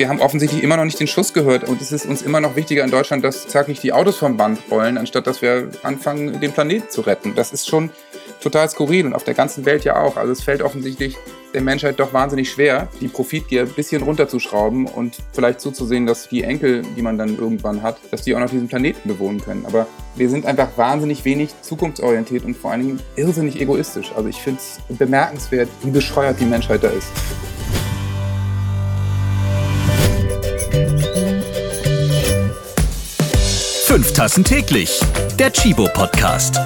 Wir haben offensichtlich immer noch nicht den Schuss gehört und es ist uns immer noch wichtiger in Deutschland, dass zackig die Autos vom Band rollen, anstatt dass wir anfangen, den Planeten zu retten. Das ist schon total skurril und auf der ganzen Welt ja auch. Also es fällt offensichtlich der Menschheit doch wahnsinnig schwer, die Profitgier ein bisschen runterzuschrauben und vielleicht zuzusehen, dass die Enkel, die man dann irgendwann hat, dass die auch noch diesen Planeten bewohnen können. Aber wir sind einfach wahnsinnig wenig zukunftsorientiert und vor allen Dingen irrsinnig egoistisch. Also ich finde es bemerkenswert, wie bescheuert die Menschheit da ist. Fünf Tassen täglich. Der Chibo Podcast.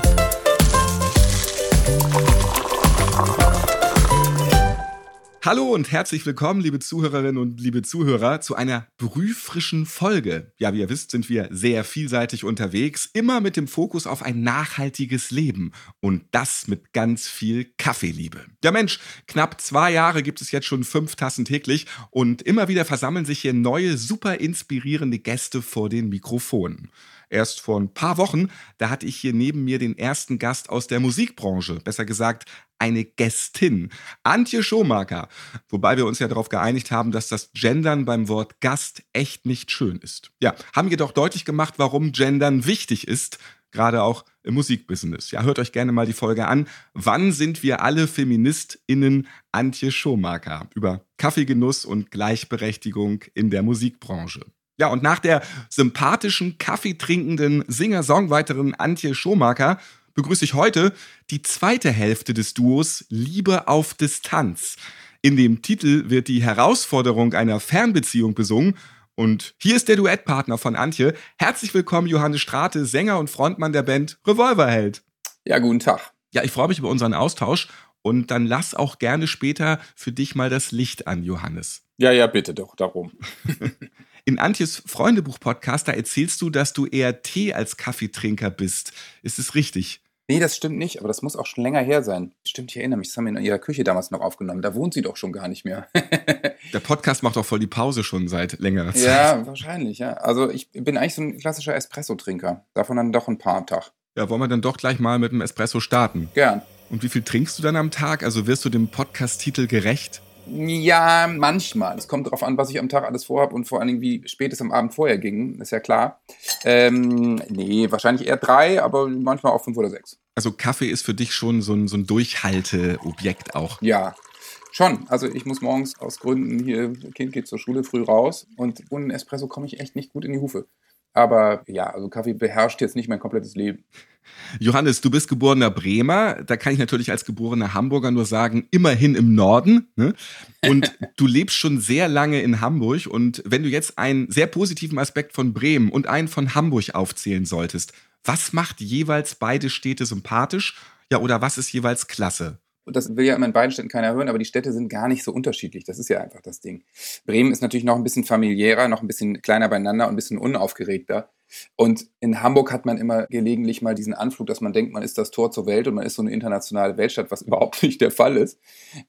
Hallo und herzlich willkommen, liebe Zuhörerinnen und liebe Zuhörer, zu einer brühfrischen Folge. Ja, wie ihr wisst, sind wir sehr vielseitig unterwegs, immer mit dem Fokus auf ein nachhaltiges Leben und das mit ganz viel Kaffeeliebe. Ja Mensch, knapp zwei Jahre gibt es jetzt schon fünf Tassen täglich und immer wieder versammeln sich hier neue, super inspirierende Gäste vor den Mikrofonen erst vor ein paar Wochen, da hatte ich hier neben mir den ersten Gast aus der Musikbranche, besser gesagt eine Gästin, Antje Schomaker. Wobei wir uns ja darauf geeinigt haben, dass das Gendern beim Wort Gast echt nicht schön ist. Ja, haben jedoch deutlich gemacht, warum Gendern wichtig ist, gerade auch im Musikbusiness. Ja, hört euch gerne mal die Folge an. Wann sind wir alle FeministInnen Antje Schomaker? Über Kaffeegenuss und Gleichberechtigung in der Musikbranche. Ja, und nach der sympathischen, kaffeetrinkenden Singer-Songwriterin Antje Schomaker begrüße ich heute die zweite Hälfte des Duos Liebe auf Distanz. In dem Titel wird die Herausforderung einer Fernbeziehung besungen. Und hier ist der Duettpartner von Antje. Herzlich willkommen, Johannes Strate, Sänger und Frontmann der Band Revolverheld. Ja, guten Tag. Ja, ich freue mich über unseren Austausch. Und dann lass auch gerne später für dich mal das Licht an, Johannes. Ja, ja, bitte doch, darum. In Antjes Freundebuch-Podcast, da erzählst du, dass du eher Tee als Kaffeetrinker bist. Ist es richtig? Nee, das stimmt nicht, aber das muss auch schon länger her sein. Stimmt, ich erinnere mich, das haben wir in ihrer Küche damals noch aufgenommen. Da wohnt sie doch schon gar nicht mehr. Der Podcast macht doch voll die Pause schon seit längerer Zeit. Ja, wahrscheinlich, ja. Also ich bin eigentlich so ein klassischer Espresso-Trinker. Davon dann doch ein paar am Tag. Ja, wollen wir dann doch gleich mal mit dem Espresso starten? Gern. Und wie viel trinkst du dann am Tag? Also wirst du dem Podcast-Titel gerecht? Ja, manchmal. Es kommt darauf an, was ich am Tag alles vorhabe und vor allen Dingen, wie spät es am Abend vorher ging. Ist ja klar. Ähm, nee, wahrscheinlich eher drei, aber manchmal auch fünf oder sechs. Also Kaffee ist für dich schon so ein, so ein Durchhalteobjekt auch. Ja, schon. Also ich muss morgens aus Gründen hier, Kind geht zur Schule früh raus und ohne Espresso komme ich echt nicht gut in die Hufe. Aber ja, also Kaffee beherrscht jetzt nicht mein komplettes Leben. Johannes, du bist geborener Bremer. Da kann ich natürlich als geborener Hamburger nur sagen, immerhin im Norden. Ne? Und du lebst schon sehr lange in Hamburg. Und wenn du jetzt einen sehr positiven Aspekt von Bremen und einen von Hamburg aufzählen solltest, was macht jeweils beide Städte sympathisch? Ja, oder was ist jeweils klasse? Und das will ja immer in beiden Städten keiner hören, aber die Städte sind gar nicht so unterschiedlich. Das ist ja einfach das Ding. Bremen ist natürlich noch ein bisschen familiärer, noch ein bisschen kleiner beieinander und ein bisschen unaufgeregter. Und in Hamburg hat man immer gelegentlich mal diesen Anflug, dass man denkt, man ist das Tor zur Welt und man ist so eine internationale Weltstadt, was überhaupt nicht der Fall ist.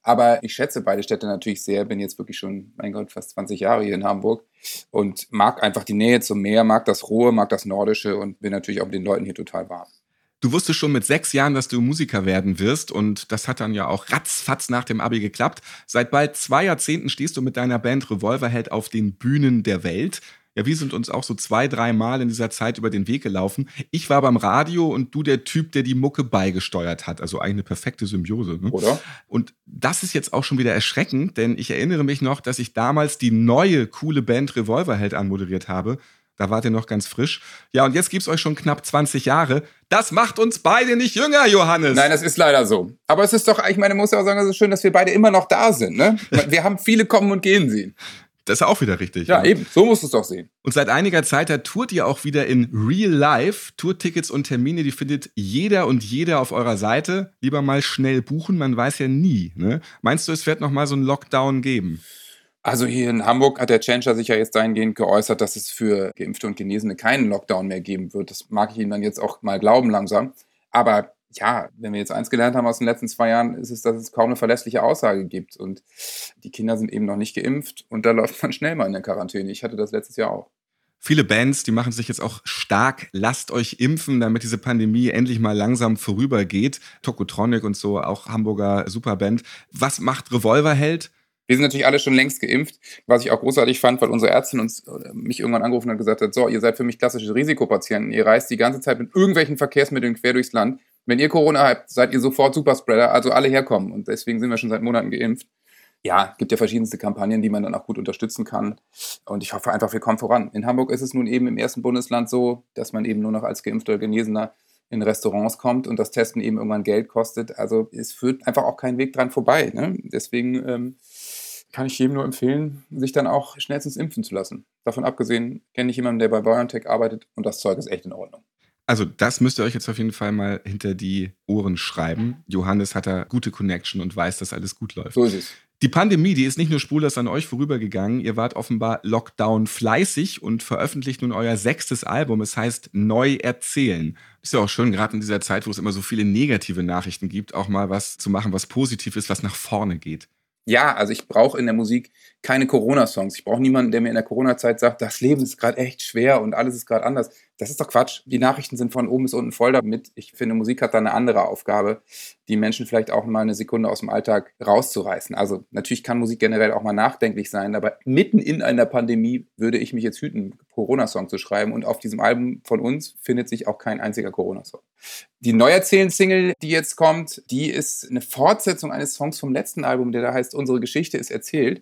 Aber ich schätze beide Städte natürlich sehr, bin jetzt wirklich schon, mein Gott, fast 20 Jahre hier in Hamburg und mag einfach die Nähe zum Meer, mag das Rohe, mag das Nordische und bin natürlich auch mit den Leuten hier total warm. Du wusstest schon mit sechs Jahren, dass du Musiker werden wirst und das hat dann ja auch ratzfatz nach dem Abi geklappt. Seit bald zwei Jahrzehnten stehst du mit deiner Band Revolverhead auf den Bühnen der Welt. Ja, wir sind uns auch so zwei, drei Mal in dieser Zeit über den Weg gelaufen. Ich war beim Radio und du der Typ, der die Mucke beigesteuert hat. Also eigentlich eine perfekte Symbiose. Ne? Oder? Und das ist jetzt auch schon wieder erschreckend, denn ich erinnere mich noch, dass ich damals die neue coole Band Revolverheld anmoderiert habe. Da wart ihr noch ganz frisch. Ja, und jetzt gibt's euch schon knapp 20 Jahre. Das macht uns beide nicht jünger, Johannes. Nein, das ist leider so. Aber es ist doch, ich meine, muss ja auch sagen, es ist schön, dass wir beide immer noch da sind. Ne? Wir haben viele kommen und gehen sehen. Das ist auch wieder richtig. Ja, ja, eben. So musst du es doch sehen. Und seit einiger Zeit, da tourt ihr auch wieder in Real Life. Tourtickets und Termine, die findet jeder und jeder auf eurer Seite. Lieber mal schnell buchen, man weiß ja nie. Ne? Meinst du, es wird noch mal so einen Lockdown geben? Also hier in Hamburg hat der Changer sich ja jetzt dahingehend geäußert, dass es für Geimpfte und Genesene keinen Lockdown mehr geben wird. Das mag ich Ihnen dann jetzt auch mal glauben langsam. Aber ja, wenn wir jetzt eins gelernt haben aus den letzten zwei Jahren, ist es, dass es kaum eine verlässliche Aussage gibt. Und die Kinder sind eben noch nicht geimpft und da läuft man schnell mal in der Quarantäne. Ich hatte das letztes Jahr auch. Viele Bands, die machen sich jetzt auch stark, lasst euch impfen, damit diese Pandemie endlich mal langsam vorübergeht. Tokotronic und so, auch Hamburger Superband. Was macht Revolverheld? Wir sind natürlich alle schon längst geimpft, was ich auch großartig fand, weil unsere Ärztin uns mich irgendwann angerufen hat und gesagt hat, so, ihr seid für mich klassische Risikopatienten, ihr reist die ganze Zeit mit irgendwelchen Verkehrsmitteln quer durchs Land. Wenn ihr Corona habt, seid ihr sofort Superspreader, also alle herkommen. Und deswegen sind wir schon seit Monaten geimpft. Ja, gibt ja verschiedenste Kampagnen, die man dann auch gut unterstützen kann. Und ich hoffe einfach, wir kommen voran. In Hamburg ist es nun eben im ersten Bundesland so, dass man eben nur noch als Geimpfter Genesener in Restaurants kommt und das Testen eben irgendwann Geld kostet. Also es führt einfach auch kein Weg dran vorbei. Ne? Deswegen ähm, kann ich jedem nur empfehlen, sich dann auch schnellstens impfen zu lassen. Davon abgesehen kenne ich jemanden, der bei BioNTech arbeitet und das Zeug ist echt in Ordnung. Also das müsst ihr euch jetzt auf jeden Fall mal hinter die Ohren schreiben. Johannes hat da gute Connection und weiß, dass alles gut läuft. So ist es. Die Pandemie, die ist nicht nur spurlos an euch vorübergegangen, ihr wart offenbar Lockdown fleißig und veröffentlicht nun euer sechstes Album. Es heißt Neu erzählen. Ist ja auch schön, gerade in dieser Zeit, wo es immer so viele negative Nachrichten gibt, auch mal was zu machen, was positiv ist, was nach vorne geht ja, also ich brauche in der Musik keine Corona-Songs. Ich brauche niemanden, der mir in der Corona-Zeit sagt, das Leben ist gerade echt schwer und alles ist gerade anders. Das ist doch Quatsch. Die Nachrichten sind von oben bis unten voll damit. Ich finde, Musik hat da eine andere Aufgabe, die Menschen vielleicht auch mal eine Sekunde aus dem Alltag rauszureißen. Also natürlich kann Musik generell auch mal nachdenklich sein, aber mitten in einer Pandemie würde ich mich jetzt hüten, Corona-Song zu schreiben. Und auf diesem Album von uns findet sich auch kein einziger Corona-Song. Die Neuerzählen-Single, die jetzt kommt, die ist eine Fortsetzung eines Songs vom letzten Album, der da heißt Unsere Geschichte ist erzählt.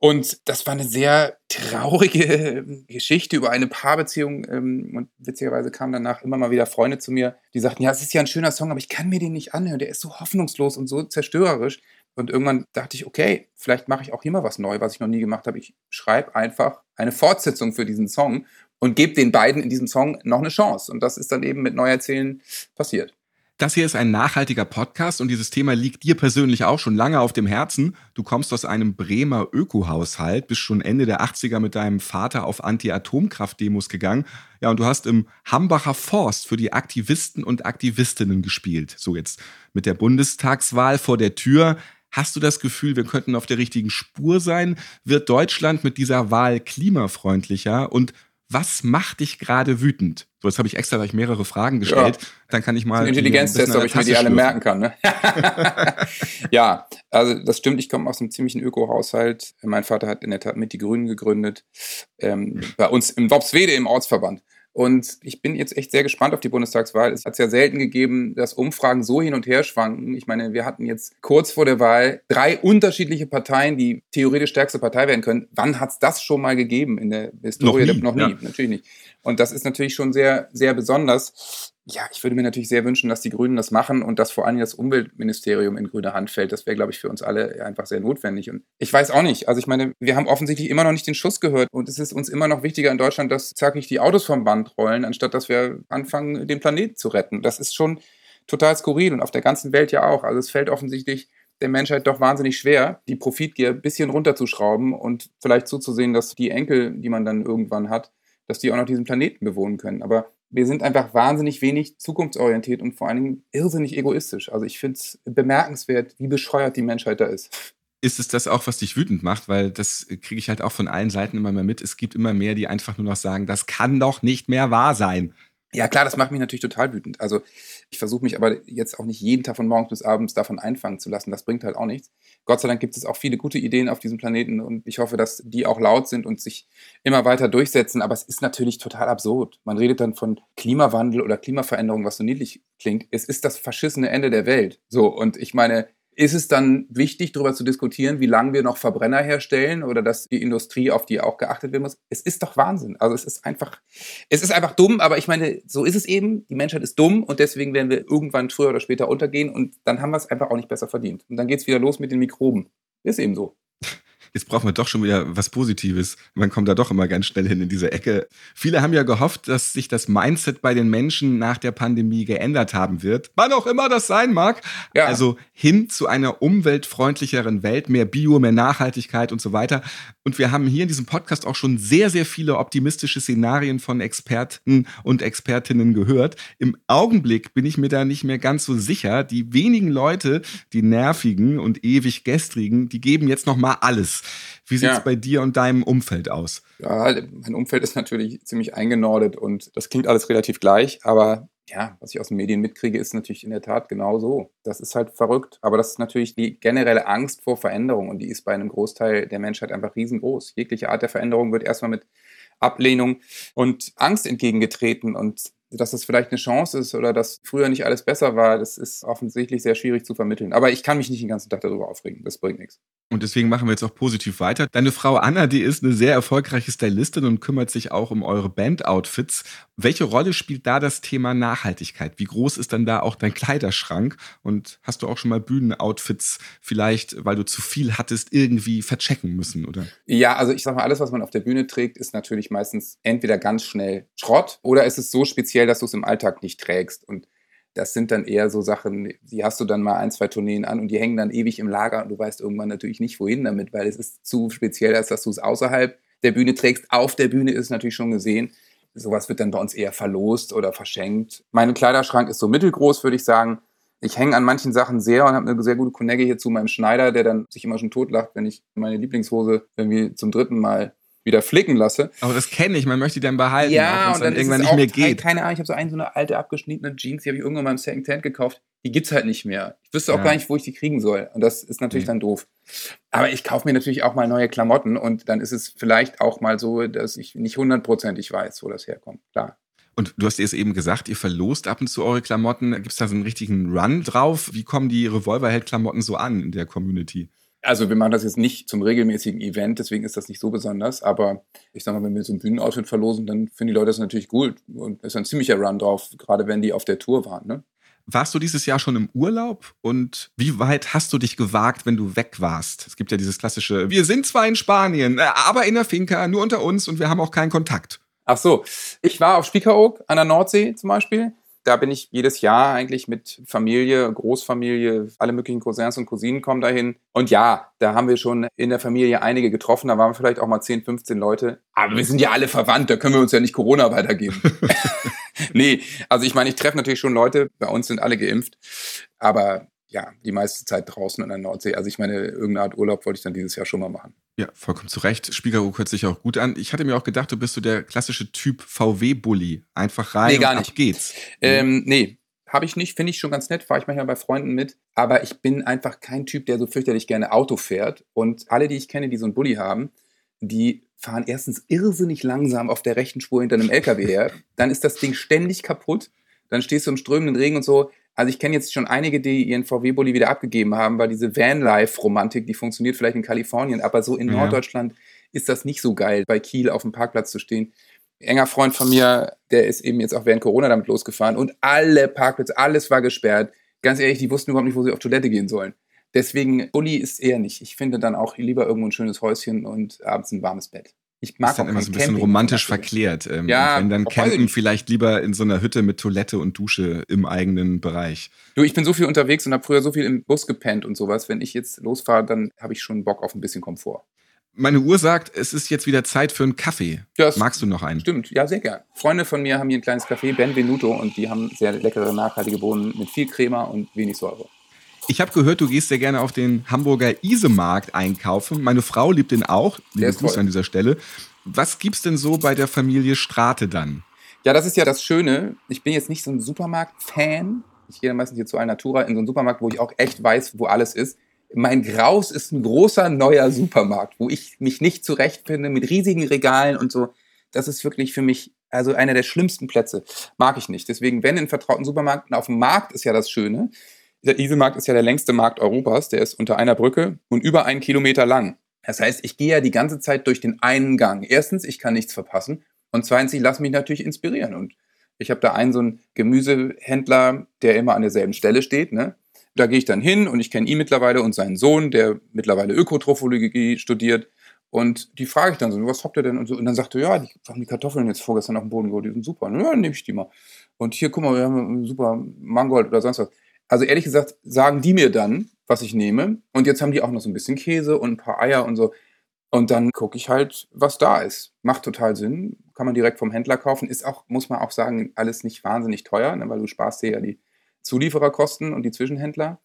Und das war eine sehr traurige Geschichte über eine Paarbeziehung. Ähm, und witzigerweise kamen danach immer mal wieder Freunde zu mir, die sagten, ja, es ist ja ein schöner Song, aber ich kann mir den nicht anhören. Der ist so hoffnungslos und so zerstörerisch. Und irgendwann dachte ich, okay, vielleicht mache ich auch hier mal was neu, was ich noch nie gemacht habe. Ich schreibe einfach eine Fortsetzung für diesen Song und gebe den beiden in diesem Song noch eine Chance. Und das ist dann eben mit Neuerzählen passiert. Das hier ist ein nachhaltiger Podcast und dieses Thema liegt dir persönlich auch schon lange auf dem Herzen. Du kommst aus einem Bremer Ökohaushalt, bist schon Ende der 80er mit deinem Vater auf Anti-Atomkraft-Demos gegangen. Ja, und du hast im Hambacher Forst für die Aktivisten und Aktivistinnen gespielt. So jetzt mit der Bundestagswahl vor der Tür. Hast du das Gefühl, wir könnten auf der richtigen Spur sein? Wird Deutschland mit dieser Wahl klimafreundlicher? Und was macht dich gerade wütend? So, jetzt habe ich extra gleich mehrere Fragen gestellt. Ja. Dann kann ich mal. Ein Intelligenztest, ob ich mir die alle merken kann. Ne? ja, also das stimmt. Ich komme aus einem ziemlichen Öko-Haushalt. Mein Vater hat in der Tat mit die Grünen gegründet. Ähm, bei uns im Wopswede im Ortsverband. Und ich bin jetzt echt sehr gespannt auf die Bundestagswahl. Es hat ja selten gegeben, dass Umfragen so hin und her schwanken. Ich meine, wir hatten jetzt kurz vor der Wahl drei unterschiedliche Parteien, die theoretisch stärkste Partei werden können. Wann hat es das schon mal gegeben in der Historie? Noch nie, noch nie. Ja. natürlich nicht. Und das ist natürlich schon sehr, sehr besonders ja, ich würde mir natürlich sehr wünschen, dass die Grünen das machen und dass vor allem das Umweltministerium in grüne Hand fällt. Das wäre, glaube ich, für uns alle einfach sehr notwendig. Und ich weiß auch nicht. Also ich meine, wir haben offensichtlich immer noch nicht den Schuss gehört und es ist uns immer noch wichtiger in Deutschland, dass zackig die Autos vom Band rollen, anstatt dass wir anfangen, den Planeten zu retten. Das ist schon total skurril und auf der ganzen Welt ja auch. Also es fällt offensichtlich der Menschheit doch wahnsinnig schwer, die Profitgier ein bisschen runterzuschrauben und vielleicht zuzusehen, dass die Enkel, die man dann irgendwann hat, dass die auch noch diesen Planeten bewohnen können. Aber wir sind einfach wahnsinnig wenig zukunftsorientiert und vor allen Dingen irrsinnig egoistisch. Also ich finde es bemerkenswert, wie bescheuert die Menschheit da ist. Ist es das auch, was dich wütend macht? Weil das kriege ich halt auch von allen Seiten immer mehr mit. Es gibt immer mehr, die einfach nur noch sagen, das kann doch nicht mehr wahr sein. Ja, klar, das macht mich natürlich total wütend. Also ich versuche mich aber jetzt auch nicht jeden Tag von morgens bis abends davon einfangen zu lassen. Das bringt halt auch nichts. Gott sei Dank gibt es auch viele gute Ideen auf diesem Planeten und ich hoffe, dass die auch laut sind und sich immer weiter durchsetzen. Aber es ist natürlich total absurd. Man redet dann von Klimawandel oder Klimaveränderung, was so niedlich klingt. Es ist das verschissene Ende der Welt. So, und ich meine, ist es dann wichtig, darüber zu diskutieren, wie lange wir noch Verbrenner herstellen oder dass die Industrie auf die auch geachtet werden muss? Es ist doch Wahnsinn. Also es ist einfach, es ist einfach dumm, aber ich meine, so ist es eben. Die Menschheit ist dumm und deswegen werden wir irgendwann früher oder später untergehen und dann haben wir es einfach auch nicht besser verdient. Und dann geht es wieder los mit den Mikroben. Ist eben so jetzt brauchen wir doch schon wieder was Positives. Man kommt da doch immer ganz schnell hin in diese Ecke. Viele haben ja gehofft, dass sich das Mindset bei den Menschen nach der Pandemie geändert haben wird. Wann auch immer das sein mag. Ja. Also hin zu einer umweltfreundlicheren Welt, mehr Bio, mehr Nachhaltigkeit und so weiter. Und wir haben hier in diesem Podcast auch schon sehr, sehr viele optimistische Szenarien von Experten und Expertinnen gehört. Im Augenblick bin ich mir da nicht mehr ganz so sicher. Die wenigen Leute, die nervigen und ewig gestrigen, die geben jetzt noch mal Wie sieht es ja. bei dir und deinem Umfeld aus? Ja, mein Umfeld ist natürlich ziemlich eingenordet und das klingt alles relativ gleich, aber ja, was ich aus den Medien mitkriege, ist natürlich in der Tat genau so. Das ist halt verrückt. Aber das ist natürlich die generelle Angst vor Veränderung und die ist bei einem Großteil der Menschheit einfach riesengroß. Jegliche Art der Veränderung wird erstmal mit Ablehnung und Angst entgegengetreten und dass das vielleicht eine Chance ist oder dass früher nicht alles besser war, das ist offensichtlich sehr schwierig zu vermitteln. Aber ich kann mich nicht den ganzen Tag darüber aufregen. Das bringt nichts. Und deswegen machen wir jetzt auch positiv weiter. Deine Frau Anna, die ist eine sehr erfolgreiche Stylistin und kümmert sich auch um eure Band-Outfits. Welche Rolle spielt da das Thema Nachhaltigkeit? Wie groß ist dann da auch dein Kleiderschrank? Und hast du auch schon mal Bühnenoutfits vielleicht, weil du zu viel hattest, irgendwie verchecken müssen, oder? Ja, also ich sag mal, alles, was man auf der Bühne trägt, ist natürlich meistens entweder ganz schnell Schrott oder ist es so speziell, dass du es im Alltag nicht trägst. Und das sind dann eher so Sachen, die hast du dann mal ein, zwei Tourneen an und die hängen dann ewig im Lager und du weißt irgendwann natürlich nicht, wohin damit, weil es ist zu speziell, als dass du es außerhalb der Bühne trägst. Auf der Bühne ist es natürlich schon gesehen. Sowas wird dann bei uns eher verlost oder verschenkt. Mein Kleiderschrank ist so mittelgroß, würde ich sagen. Ich hänge an manchen Sachen sehr und habe eine sehr gute Connecte hier zu meinem Schneider, der dann sich immer schon totlacht, wenn ich meine Lieblingshose irgendwie zum dritten Mal wieder flicken lasse. Aber das kenne ich, man möchte die dann behalten, ja, auch und dann, dann irgendwann es nicht mehr geht. Keine Ahnung, ich habe so eine, so eine alte abgeschnittene Jeans, die habe ich irgendwann mal im Second Hand gekauft. Die gibt's halt nicht mehr. Ich wüsste auch Ja. gar nicht, wo ich die kriegen soll. Und das ist natürlich Nee. dann doof. Aber ich kaufe mir natürlich auch mal neue Klamotten und dann ist es vielleicht auch mal so, dass ich nicht hundertprozentig weiß, wo das herkommt. Klar. Und du hast es eben gesagt, ihr verlost ab und zu eure Klamotten. Gibt es da so einen richtigen Run drauf? Wie kommen die Revolverheld-Klamotten so an in der Community? Also wir machen das jetzt nicht zum regelmäßigen Event, deswegen ist das nicht so besonders. Aber ich sag mal, wenn wir so ein Bühnenoutfit verlosen, dann finden die Leute das natürlich gut. Und es ist ein ziemlicher Run drauf, gerade wenn die auf der Tour waren. Ne? Warst du dieses Jahr schon im Urlaub? Und wie weit hast du dich gewagt, wenn du weg warst? Es gibt ja dieses klassische, wir sind zwar in Spanien, äh, aber in der Finca, nur unter uns und wir haben auch keinen Kontakt. Ach so, ich war auf Spiekeroog an der Nordsee zum Beispiel. Da bin ich jedes Jahr eigentlich mit Familie, Großfamilie, alle möglichen Cousins und Cousinen kommen dahin. Und ja, da haben wir schon in der Familie einige getroffen. Da waren vielleicht auch mal 10, 15 Leute. Aber wir sind ja alle verwandt, da können wir uns ja nicht Corona weitergeben. nee, also ich meine, ich treffe natürlich schon Leute. Bei uns sind alle geimpft. Aber ja, die meiste Zeit draußen an der Nordsee. Also ich meine, irgendeine Art Urlaub wollte ich dann dieses Jahr schon mal machen. Ja, vollkommen zu Recht. Spiegelruck hört sich auch gut an. Ich hatte mir auch gedacht, du bist so der klassische Typ VW-Bully. Einfach rein Nee, gar und nicht. ab geht's. Ähm, nee, habe ich nicht, finde ich schon ganz nett, fahre ich manchmal bei Freunden mit. Aber ich bin einfach kein Typ, der so fürchterlich gerne Auto fährt. Und alle, die ich kenne, die so einen Bulli haben, die fahren erstens irrsinnig langsam auf der rechten Spur hinter einem LKW her. Dann ist das Ding ständig kaputt. Dann stehst du im strömenden Regen und so. Also ich kenne jetzt schon einige, die ihren VW-Bulli wieder abgegeben haben, weil diese Vanlife-Romantik, die funktioniert vielleicht in Kalifornien, aber so in Ja. Norddeutschland ist das nicht so geil, bei Kiel auf dem Parkplatz zu stehen enger Freund von mir, der ist eben jetzt auch während Corona damit losgefahren und alle Parkplätze, alles war gesperrt. Ganz ehrlich, die wussten überhaupt nicht, wo sie auf Toilette gehen sollen. Deswegen, Bulli ist eher nicht. Ich finde dann auch lieber irgendwo ein schönes Häuschen und abends ein warmes Bett. Ich mag ist dann immer so ein bisschen Camping, romantisch verklärt. Ähm, Ja, und wenn dann campen, vielleicht lieber in so einer Hütte mit Toilette und Dusche im eigenen Bereich. Du, ich bin so viel unterwegs und habe früher so viel im Bus gepennt und sowas. Wenn ich jetzt losfahre, dann habe ich schon Bock auf ein bisschen Komfort. Meine Uhr sagt, es ist jetzt wieder Zeit für einen Kaffee. Das Magst du noch einen? Stimmt, ja, sehr gern. Freunde von mir haben hier ein kleines Café, Benvenuto, und die haben sehr leckere, nachhaltige Bohnen mit viel Crema und wenig Säure. Ich habe gehört, du gehst sehr gerne auf den Hamburger Isemarkt einkaufen. Meine Frau liebt den auch. Liebe Grüße toll. an dieser Stelle. Was gibt's denn so bei der Familie Strate dann? Ja, das ist ja das Schöne. Ich bin jetzt nicht so ein Supermarkt-Fan. Ich gehe meistens hier zu Alnatura in so einen Supermarkt, wo ich auch echt weiß, wo alles ist. Mein Graus ist ein großer neuer Supermarkt, wo ich mich nicht zurechtfinde mit riesigen Regalen und so. Das ist wirklich für mich also einer der schlimmsten Plätze. Mag ich nicht. Deswegen, wenn in vertrauten Supermärkten, auf dem Markt ist ja das Schöne. Der Isemarkt ist ja der längste Markt Europas. Der ist unter einer Brücke und über einen Kilometer lang. Das heißt, ich gehe ja die ganze Zeit durch den einen Gang. Erstens, ich kann nichts verpassen. Und zweitens, ich lasse mich natürlich inspirieren. Und ich habe da einen so einen Gemüsehändler, der immer an derselben Stelle steht. Ne? Da gehe ich dann hin und ich kenne ihn mittlerweile und seinen Sohn, der mittlerweile Ökotrophologie studiert. Und die frage ich dann so, was habt ihr denn? Und, so, und dann sagt er, ja, die haben die Kartoffeln jetzt vorgestern auf dem Boden geholt, die sind super. Ja, dann nehme ich die mal. Und hier, guck mal, wir haben einen super Mangold oder sonst was. Also ehrlich gesagt, sagen die mir dann, was ich nehme. Und jetzt haben die auch noch so ein bisschen Käse und ein paar Eier und so. Und dann gucke ich halt, was da ist. Macht total Sinn. Kann man direkt vom Händler kaufen. Ist auch, muss man auch sagen, alles nicht wahnsinnig teuer, ne, weil du sparst dir ja die Zuliefererkosten und die Zwischenhändler.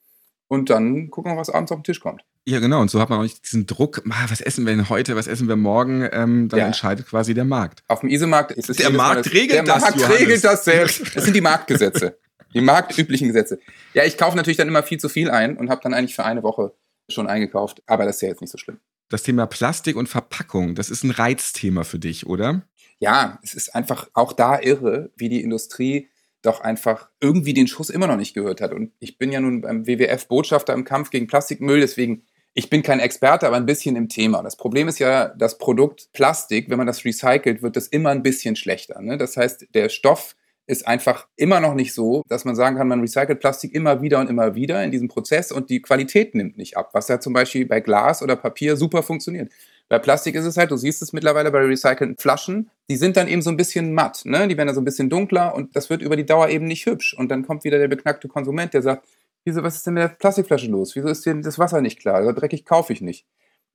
und dann gucken wir, was abends auf den Tisch kommt. Ja, genau. Und so hat man auch nicht diesen Druck, was essen wir denn heute, was essen wir morgen? Ähm, dann Ja. entscheidet quasi der Markt. Auf dem Isemarkt ist es Der Markt das- regelt der das, Markt Johannes. regelt das selbst. Das sind die Marktgesetze. Die marktüblichen Gesetze. Ja, ich kaufe natürlich dann immer viel zu viel ein und habe dann eigentlich für eine Woche schon eingekauft. Aber das ist ja jetzt nicht so schlimm. Das Thema Plastik und Verpackung, das ist ein Reizthema für dich, oder? Ja, es ist einfach auch da irre, wie die Industrie doch einfach irgendwie den Schuss immer noch nicht gehört hat. Und ich bin ja nun beim WWF Botschafter im Kampf gegen Plastikmüll, deswegen, ich bin kein Experte, aber ein bisschen im Thema. Das Problem ist ja, das Produkt Plastik, wenn man das recycelt, wird das immer ein bisschen schlechter. Ne? Das heißt, der Stoff ist einfach immer noch nicht so, dass man sagen kann, man recycelt Plastik immer wieder und immer wieder in diesem Prozess und die Qualität nimmt nicht ab, was ja zum Beispiel bei Glas oder Papier super funktioniert. Bei Plastik ist es halt, du siehst es mittlerweile bei recycelten Flaschen, die sind dann eben so ein bisschen matt, ne? die werden dann so ein bisschen dunkler und das wird über die Dauer eben nicht hübsch. Und dann kommt wieder der beknackte Konsument, der sagt, wieso, was ist denn mit der Plastikflasche los? Wieso ist denn das Wasser nicht klar? Also dreckig kaufe ich nicht.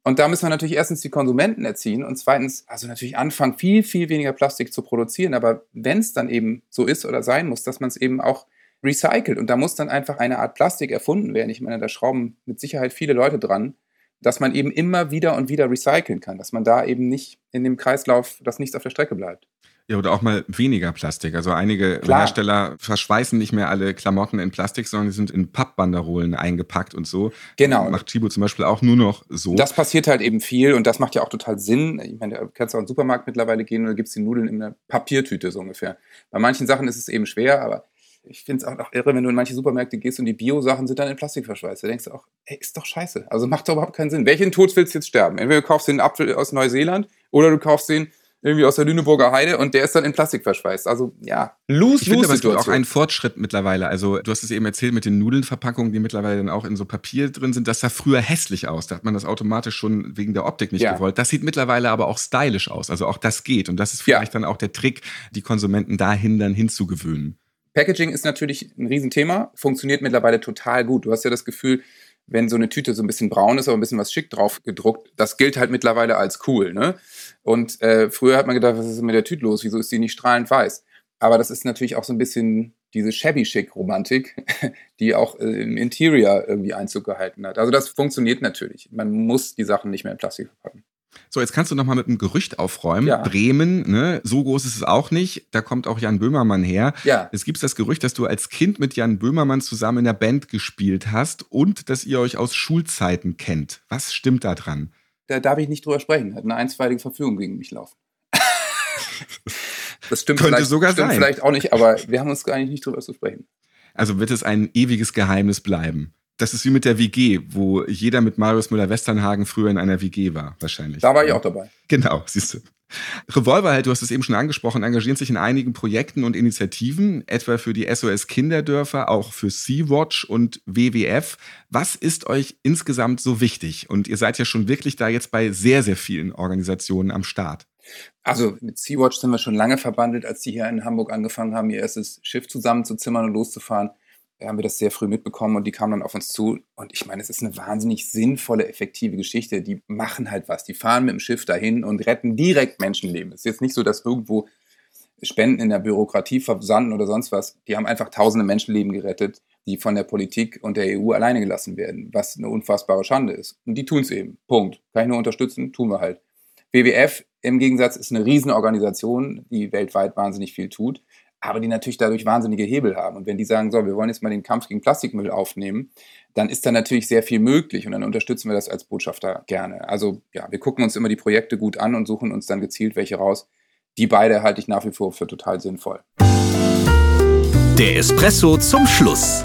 Und da müssen wir natürlich erstens die Konsumenten erziehen und zweitens, also natürlich anfangen, viel, viel weniger Plastik zu produzieren. Aber wenn es dann eben so ist oder sein muss, dass man es eben auch recycelt und da muss dann einfach eine Art Plastik erfunden werden. Ich meine, da schrauben mit Sicherheit viele Leute dran, dass man eben immer wieder und wieder recyceln kann, dass man da eben nicht in dem Kreislauf, dass nichts auf der Strecke bleibt. Ja, oder auch mal weniger Plastik. Also einige Klar. Hersteller verschweißen nicht mehr alle Klamotten in Plastik, sondern die sind in Pappbanderolen eingepackt und so. Genau. Macht Chibo zum Beispiel auch nur noch so. Das passiert halt eben viel und das macht ja auch total Sinn. Ich meine, du kannst auch in den Supermarkt mittlerweile gehen und da gibt es die Nudeln in einer Papiertüte so ungefähr. Bei manchen Sachen ist es eben schwer, aber ich finde es auch noch irre, wenn du in manche Supermärkte gehst und die Bio-Sachen sind dann in Plastik verschweißt. Da denkst du auch, ey, ist doch scheiße. Also macht doch überhaupt keinen Sinn. Welchen Tod willst du jetzt sterben? Entweder du kaufst den Apfel aus Neuseeland oder du kaufst den irgendwie aus der Lüneburger Heide und der ist dann in Plastik verschweißt. Also ja, ich finde aber, es gibt auch einen Fortschritt mittlerweile. Also du hast es eben erzählt mit den Nudelnverpackungen, die mittlerweile dann auch in so Papier drin sind. Das sah früher hässlich aus. Da hat man das automatisch schon wegen der Optik nicht Ja. gewollt. Das sieht mittlerweile aber auch stylisch aus. Also auch das geht. Und das ist Ja. vielleicht dann auch der Trick, die Konsumenten dahin dann hinzugewöhnen. Packaging ist natürlich ein Riesenthema, funktioniert mittlerweile total gut. Du hast ja das Gefühl, wenn so eine Tüte so ein bisschen braun ist, aber ein bisschen was schick drauf gedruckt, das gilt halt mittlerweile als cool. Ne? Und äh, früher hat man gedacht, was ist mit der Tüte los? Wieso ist die nicht strahlend weiß? Aber das ist natürlich auch so ein bisschen diese Shabby-Chic-Romantik, die auch äh, im Interior irgendwie Einzug gehalten hat. Also das funktioniert natürlich. Man muss die Sachen nicht mehr in Plastik verpacken. So, jetzt kannst du noch mal mit einem Gerücht aufräumen. Ja. Bremen, ne, so groß ist es auch nicht. Da kommt auch Jan Böhmermann her. Ja. Es gibt das Gerücht, dass du als Kind mit Jan Böhmermann zusammen in der Band gespielt hast und dass ihr euch aus Schulzeiten kennt. Was stimmt da dran? Da darf ich nicht drüber sprechen. Hat eine einstweilige Verfügung gegen mich laufen. Das stimmt Könnte vielleicht, sogar stimmt sein. vielleicht auch nicht, aber wir haben uns gar nicht drüber zu sprechen. Also wird es ein ewiges Geheimnis bleiben. Das ist wie mit der WG, wo jeder mit Marius Müller-Westernhagen früher in einer WG war, wahrscheinlich. Da war ich auch dabei. Genau, siehst du. Revolverheld, du hast es eben schon angesprochen, engagiert sich in einigen Projekten und Initiativen, etwa für die SOS Kinderdörfer, auch für Sea-Watch und WWF. Was ist euch insgesamt so wichtig? Und ihr seid ja schon wirklich da jetzt bei sehr, sehr vielen Organisationen am Start. Also mit Sea-Watch sind wir schon lange verbandelt, als die hier in Hamburg angefangen haben, ihr erstes Schiff zusammenzuzimmern und loszufahren. Da haben wir das sehr früh mitbekommen und die kamen dann auf uns zu. Und ich meine, es ist eine wahnsinnig sinnvolle, effektive Geschichte. Die machen halt was. Die fahren mit dem Schiff dahin und retten direkt Menschenleben. Es ist jetzt nicht so, dass irgendwo Spenden in der Bürokratie versanden oder sonst was. Die haben einfach tausende Menschenleben gerettet, die von der Politik und der EU alleine gelassen werden, was eine unfassbare Schande ist. Und die tun es eben. Punkt. Kann ich nur unterstützen, tun wir halt. WWF im Gegensatz ist eine Riesenorganisation, die weltweit wahnsinnig viel tut, aber die natürlich dadurch wahnsinnige Hebel haben. Und wenn die sagen, so, wir wollen jetzt mal den Kampf gegen Plastikmüll aufnehmen, dann ist da natürlich sehr viel möglich und dann unterstützen wir das als Botschafter gerne. Also ja, wir gucken uns immer die Projekte gut an und suchen uns dann gezielt welche raus. Die beide halte ich nach wie vor für total sinnvoll. Der Espresso zum Schluss.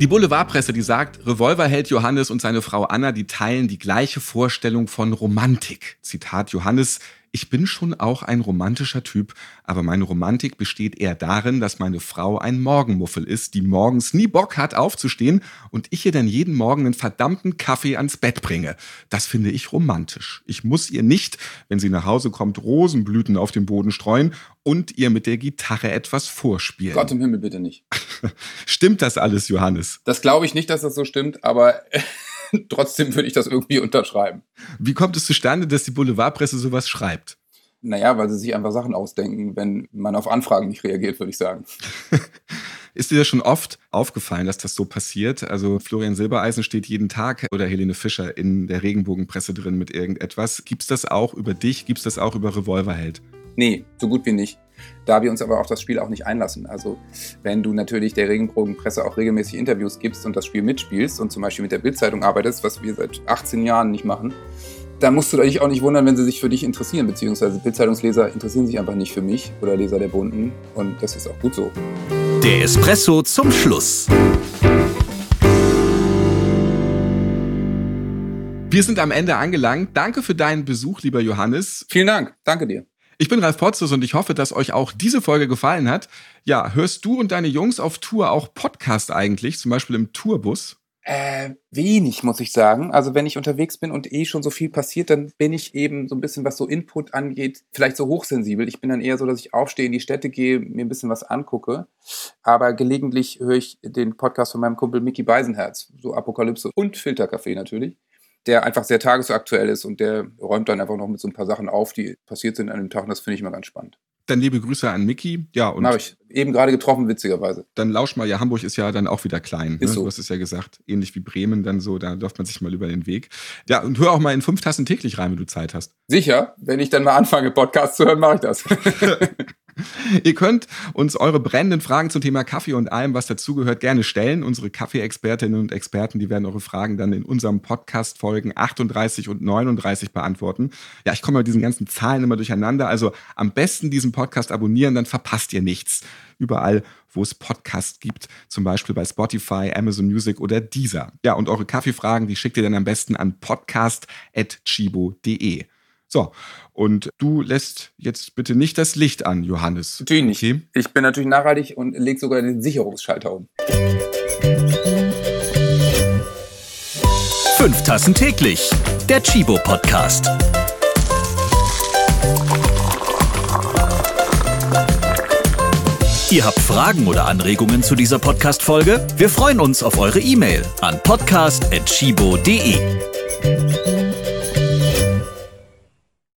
Die Boulevardpresse, die sagt, Revolverheld Johannes und seine Frau Anna, die teilen die gleiche Vorstellung von Romantik. Zitat Johannes, ich bin schon auch ein romantischer Typ, aber meine Romantik besteht eher darin, dass meine Frau ein Morgenmuffel ist, die morgens nie Bock hat aufzustehen und ich ihr dann jeden Morgen einen verdammten Kaffee ans Bett bringe. Das finde ich romantisch. Ich muss ihr nicht, wenn sie nach Hause kommt, Rosenblüten auf den Boden streuen und ihr mit der Gitarre etwas vorspielen. Gott im Himmel bitte nicht. Stimmt das alles, Johannes? Das glaube ich nicht, dass das so stimmt, aber trotzdem würde ich das irgendwie unterschreiben. Wie kommt es zustande, dass die Boulevardpresse sowas schreibt? Naja, weil sie sich einfach Sachen ausdenken, wenn man auf Anfragen nicht reagiert, würde ich sagen. Ist dir das schon oft aufgefallen, dass das so passiert? Also Florian Silbereisen steht jeden Tag oder Helene Fischer in der Regenbogenpresse drin mit irgendetwas. Gibt es das auch über dich? Gibt es das auch über Revolverheld? Nee, so gut wie nicht. Da wir uns aber auf das Spiel auch nicht einlassen. Also wenn du natürlich der Regenbogenpresse auch regelmäßig Interviews gibst und das Spiel mitspielst und zum Beispiel mit der Bildzeitung arbeitest, was wir seit 18 Jahren nicht machen, da musst du dich auch nicht wundern, wenn sie sich für dich interessieren, beziehungsweise Bildzeitungsleser interessieren sich einfach nicht für mich oder Leser der Bunden und das ist auch gut so. Der Espresso zum Schluss. Wir sind am Ende angelangt. Danke für deinen Besuch, lieber Johannes. Vielen Dank. Danke dir. Ich bin Ralf Potzus und ich hoffe, dass euch auch diese Folge gefallen hat. Ja, hörst du und deine Jungs auf Tour auch Podcast eigentlich, zum Beispiel im Tourbus? Äh, wenig, muss ich sagen. Also wenn ich unterwegs bin und eh schon so viel passiert, dann bin ich eben so ein bisschen, was so Input angeht, vielleicht so hochsensibel. Ich bin dann eher so, dass ich aufstehe, in die Städte gehe, mir ein bisschen was angucke. Aber gelegentlich höre ich den Podcast von meinem Kumpel Mickey Beisenherz, so Apokalypse und Filterkaffee natürlich, der einfach sehr tagesaktuell ist und der räumt dann einfach noch mit so ein paar Sachen auf, die passiert sind an dem Tag und das finde ich immer ganz spannend. Dann liebe Grüße an Mickey. Ja, und Habe ich eben gerade getroffen, witzigerweise. Dann lausch mal, ja, Hamburg ist ja dann auch wieder klein. Ne? so. Du hast es ja gesagt. Ähnlich wie Bremen dann so, da läuft man sich mal über den Weg. Ja, und hör auch mal in fünf Tassen täglich rein, wenn du Zeit hast. Sicher, wenn ich dann mal anfange, Podcast zu hören, mache ich das. Ihr könnt uns eure brennenden Fragen zum Thema Kaffee und allem, was dazugehört, gerne stellen. Unsere Kaffee-Expertinnen und Experten, die werden eure Fragen dann in unserem Podcast Folgen 38 und 39 beantworten. Ja, ich komme mit diesen ganzen Zahlen immer durcheinander. Also am besten diesen Podcast abonnieren, dann verpasst ihr nichts. Überall, wo es Podcasts gibt, zum Beispiel bei Spotify, Amazon Music oder Deezer. Ja, und eure Kaffeefragen, die schickt ihr dann am besten an podcast.chibo.de. So, und du lässt jetzt bitte nicht das Licht an, Johannes. Natürlich nicht. Okay? Ich bin natürlich nachhaltig und leg sogar den Sicherungsschalter um. Fünf Tassen täglich. Der Chibo Podcast. Ihr habt Fragen oder Anregungen zu dieser Podcast-Folge? Wir freuen uns auf eure E-Mail an podcast.chibo.de.